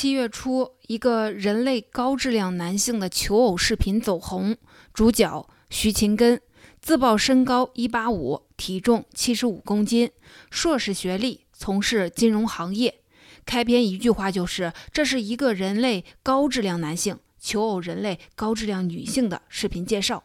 七月初，一个人类高质量男性的求偶视频走红，主角徐勤根，自曝身高一八五，体重七十五公斤，硕士学历，从事金融行业。开篇一句话就是：“这是一个人类高质量男性求偶人类高质量女性的视频介绍。”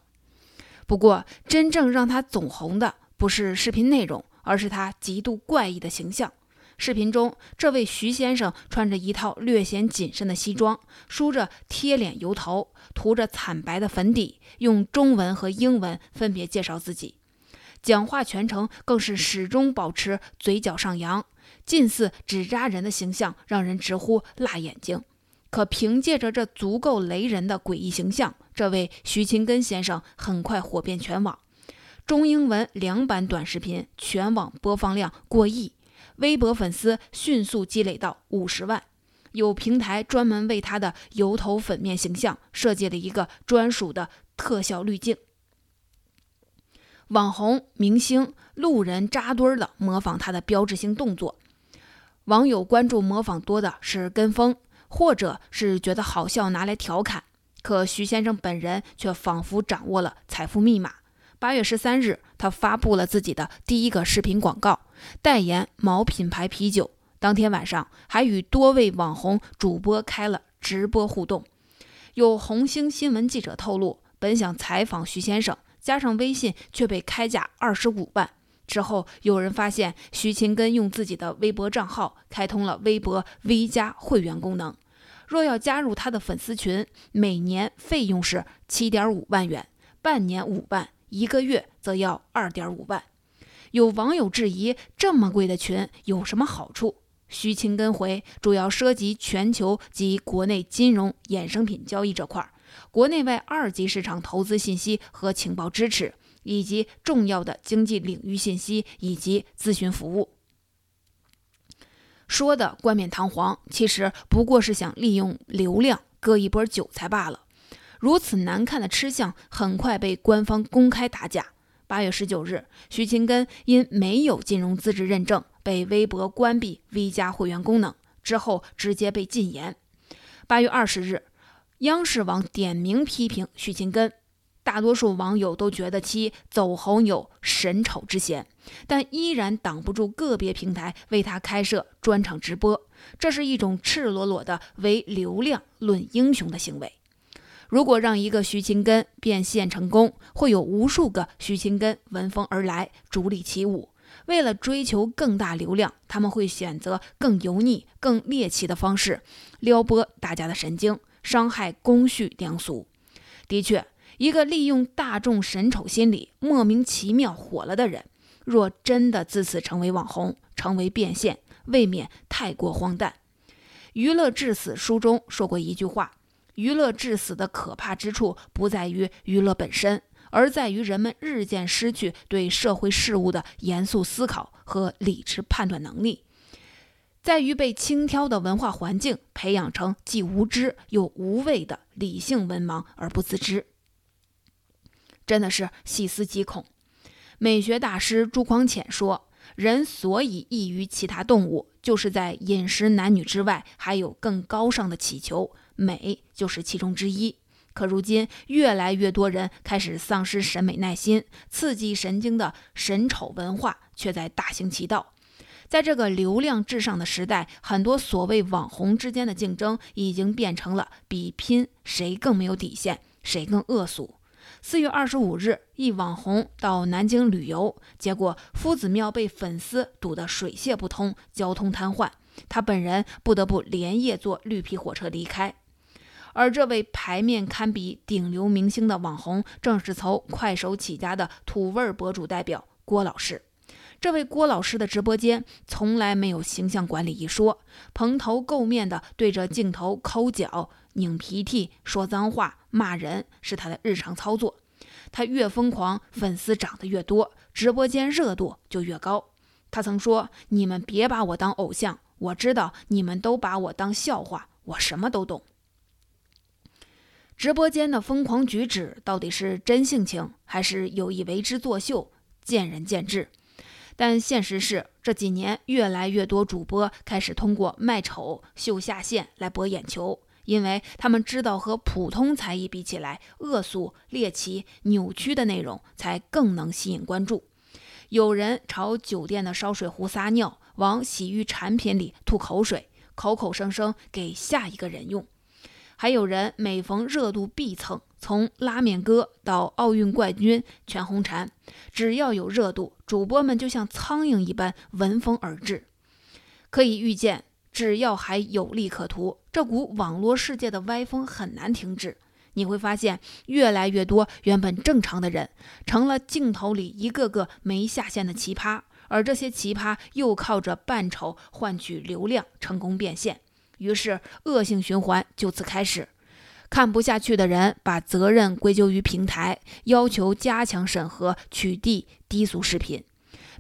不过，真正让他走红的不是视频内容，而是他极度怪异的形象。视频中，这位徐先生穿着一套略显紧身的西装，梳着贴脸油头，涂着惨白的粉底，用中文和英文分别介绍自己。讲话全程更是始终保持嘴角上扬，近似纸扎人的形象，让人直呼辣眼睛。可凭借着这足够雷人的诡异形象，这位徐勤根先生很快火遍全网，中英文两版短视频全网播放量过亿。微博粉丝迅速积累到五十万，有平台专门为他的油头粉面形象设计了一个专属的特效滤镜。网红、明星、路人扎堆儿的模仿他的标志性动作，网友关注模仿多的是跟风，或者是觉得好笑拿来调侃。可徐先生本人却仿佛掌握了财富密码。八月十三日，他发布了自己的第一个视频广告，代言某品牌啤酒。当天晚上，还与多位网红主播开了直播互动。有红星新闻记者透露，本想采访徐先生，加上微信却被开价二十五万。之后，有人发现徐勤根用自己的微博账号开通了微博 V 加会员功能，若要加入他的粉丝群，每年费用是七点五万元，半年五万。一个月则要二点五万，有网友质疑这么贵的群有什么好处？徐清根回，主要涉及全球及国内金融衍生品交易这块，国内外二级市场投资信息和情报支持，以及重要的经济领域信息以及咨询服务。说的冠冕堂皇，其实不过是想利用流量割一波韭菜罢了。如此难看的吃相，很快被官方公开打假。八月十九日，徐勤根因没有金融资质认证，被微博关闭 V 加会员功能，之后直接被禁言。八月二十日，央视网点名批评徐勤根，大多数网友都觉得其走红有神丑之嫌，但依然挡不住个别平台为他开设专场直播，这是一种赤裸裸的为流量论英雄的行为。如果让一个徐勤根变现成功，会有无数个徐勤根闻风而来，逐利起舞。为了追求更大流量，他们会选择更油腻、更猎奇的方式撩拨大家的神经，伤害公序良俗。的确，一个利用大众审丑心理莫名其妙火了的人，若真的自此成为网红、成为变现，未免太过荒诞。《娱乐至死》书中说过一句话。娱乐致死的可怕之处，不在于娱乐本身，而在于人们日渐失去对社会事物的严肃思考和理智判断能力，在于被轻佻的文化环境培养成既无知又无畏的理性文盲而不自知。真的是细思极恐。美学大师朱匡潜说：“人所以异于其他动物，就是在饮食男女之外，还有更高尚的祈求。”美就是其中之一，可如今越来越多人开始丧失审美耐心，刺激神经的审丑文化却在大行其道。在这个流量至上的时代，很多所谓网红之间的竞争已经变成了比拼谁更没有底线，谁更恶俗。四月二十五日，一网红到南京旅游，结果夫子庙被粉丝堵得水泄不通，交通瘫痪，他本人不得不连夜坐绿皮火车离开。而这位牌面堪比顶流明星的网红，正是从快手起家的土味博主代表郭老师。这位郭老师的直播间从来没有形象管理一说，蓬头垢面的对着镜头抠脚、拧鼻涕、说脏话、骂人，是他的日常操作。他越疯狂，粉丝涨得越多，直播间热度就越高。他曾说：“你们别把我当偶像，我知道你们都把我当笑话，我什么都懂。”直播间的疯狂举止到底是真性情还是有意为之作秀，见仁见智。但现实是，这几年越来越多主播开始通过卖丑、秀下限来博眼球，因为他们知道和普通才艺比起来，恶俗、猎奇、扭曲的内容才更能吸引关注。有人朝酒店的烧水壶撒尿，往洗浴产品里吐口水，口口声声给下一个人用；还有人每逢热度必蹭。从拉面哥到奥运冠军全红婵，只要有热度，主播们就像苍蝇一般闻风而至。可以预见，只要还有利可图，这股网络世界的歪风很难停止。你会发现，越来越多原本正常的人，成了镜头里一个个没下线的奇葩，而这些奇葩又靠着扮丑换取流量，成功变现。于是，恶性循环就此开始。看不下去的人把责任归咎于平台，要求加强审核，取缔低俗视频。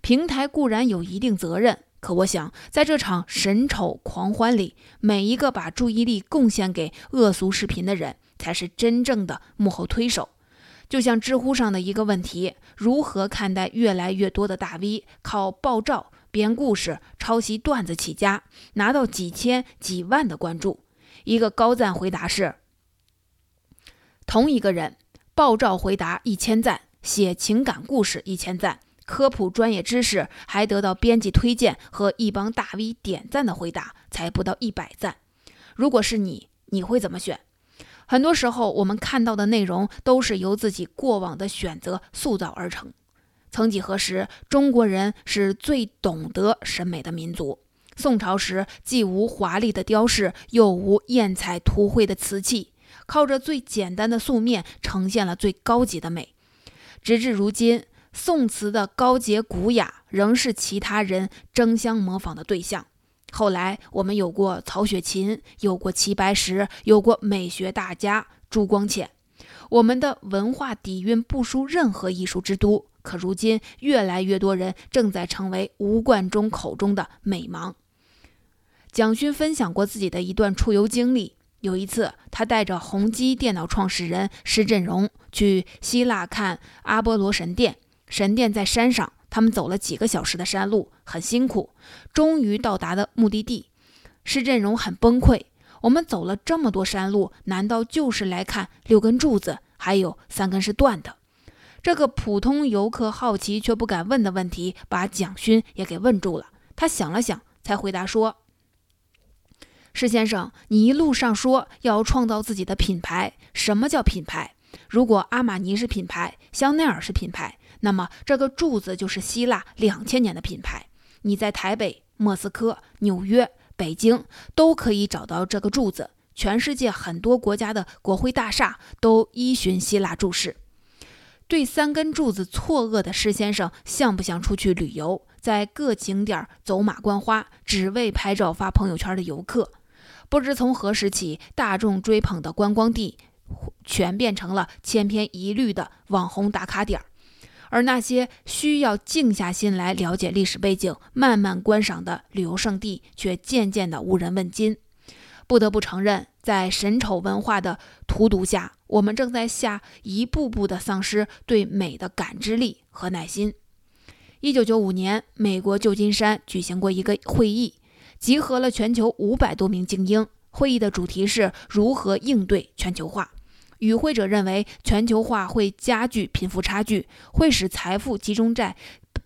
平台固然有一定责任，可我想，在这场神丑狂欢里，每一个把注意力贡献给恶俗视频的人，才是真正的幕后推手。就像知乎上的一个问题：如何看待越来越多的大 V 靠爆照、编故事、抄袭段子起家，拿到几千、几万的关注？一个高赞回答是。同一个人爆照回答一千赞，写情感故事一千赞，科普专业知识还得到编辑推荐和一帮大 V 点赞的回答才不到一百赞。如果是你，你会怎么选？很多时候，我们看到的内容都是由自己过往的选择塑造而成。曾几何时，中国人是最懂得审美的民族。宋朝时，既无华丽的雕饰，又无艳彩图绘的瓷器。靠着最简单的素面呈现了最高级的美，直至如今，宋词的高洁古雅仍是其他人争相模仿的对象。后来我们有过曹雪芹，有过齐白石，有过美学大家朱光潜，我们的文化底蕴不输任何艺术之都。可如今，越来越多人正在成为吴冠中口中的美盲。蒋勋分享过自己的一段出游经历。有一次，他带着宏基电脑创始人施振荣去希腊看阿波罗神殿。神殿在山上，他们走了几个小时的山路，很辛苦。终于到达了目的地，施振荣很崩溃。我们走了这么多山路，难道就是来看六根柱子，还有三根是断的？这个普通游客好奇却不敢问的问题，把蒋勋也给问住了。他想了想，才回答说。施先生，你一路上说要创造自己的品牌，什么叫品牌？如果阿玛尼是品牌，香奈儿是品牌，那么这个柱子就是希腊两千年的品牌。你在台北、莫斯科、纽约、北京都可以找到这个柱子，全世界很多国家的国会大厦都依循希腊柱式。对三根柱子错愕的施先生，像不像出去旅游，在各景点走马观花，只为拍照发朋友圈的游客？不知从何时起，大众追捧的观光地，全变成了千篇一律的网红打卡点儿。而那些需要静下心来了解历史背景、慢慢观赏的旅游胜地，却渐渐的无人问津。不得不承认，在神丑文化的荼毒下，我们正在下一步步的丧失对美的感知力和耐心。一九九五年，美国旧金山举行过一个会议。集合了全球五百多名精英。会议的主题是如何应对全球化。与会者认为，全球化会加剧贫富差距，会使财富集中在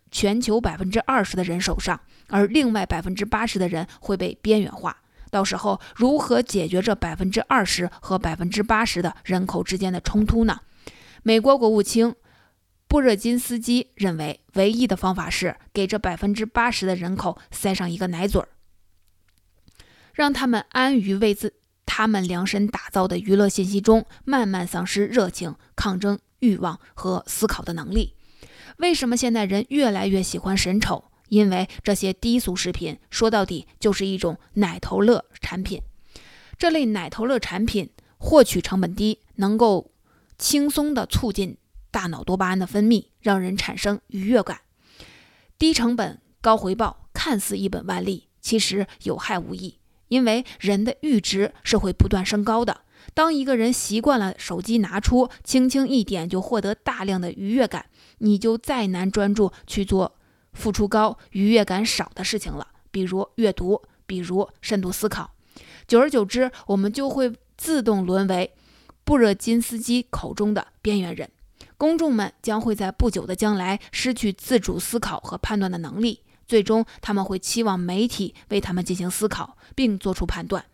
全球百分之二十的人手上，而另外百分之八十的人会被边缘化。到时候，如何解决这百分之二十和百分之八十的人口之间的冲突呢？美国国务卿布热津斯基认为，唯一的方法是给这百分之八十的人口塞上一个奶嘴儿。让他们安于为自他们量身打造的娱乐信息中，慢慢丧失热情、抗争欲望和思考的能力。为什么现代人越来越喜欢神丑？因为这些低俗视频说到底就是一种奶头乐产品。这类奶头乐产品获取成本低，能够轻松地促进大脑多巴胺的分泌，让人产生愉悦感。低成本高回报，看似一本万利，其实有害无益。因为人的阈值是会不断升高的。当一个人习惯了手机拿出，轻轻一点就获得大量的愉悦感，你就再难专注去做付出高、愉悦感少的事情了，比如阅读，比如深度思考。久而久之，我们就会自动沦为布热津斯基口中的边缘人。公众们将会在不久的将来失去自主思考和判断的能力，最终他们会期望媒体为他们进行思考并做出判断。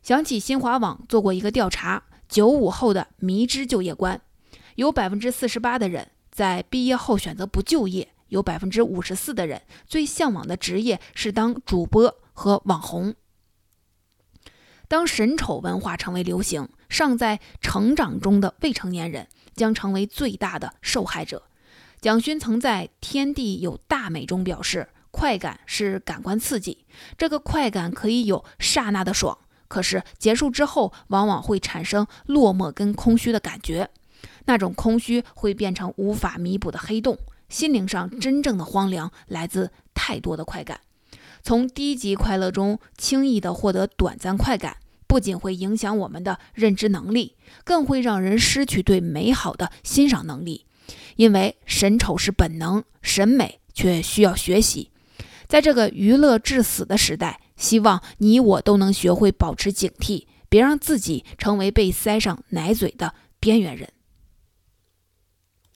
想起新华网做过一个调查，九五后的迷之就业观，有百分之四十八的人在毕业后选择不就业，有百分之五十四的人最向往的职业是当主播和网红。当神丑文化成为流行，尚在成长中的未成年人将成为最大的受害者。蒋勋曾在《天地有大美》中表示：“快感是感官刺激，这个快感可以有刹那的爽，可是结束之后，往往会产生落寞跟空虚的感觉。那种空虚会变成无法弥补的黑洞。心灵上真正的荒凉来自太多的快感。从低级快乐中轻易地获得短暂快感。”不仅会影响我们的认知能力，更会让人失去对美好的欣赏能力。因为审丑是本能，审美却需要学习。在这个娱乐至死的时代，希望你我都能学会保持警惕，别让自己成为被塞上奶嘴的边缘人。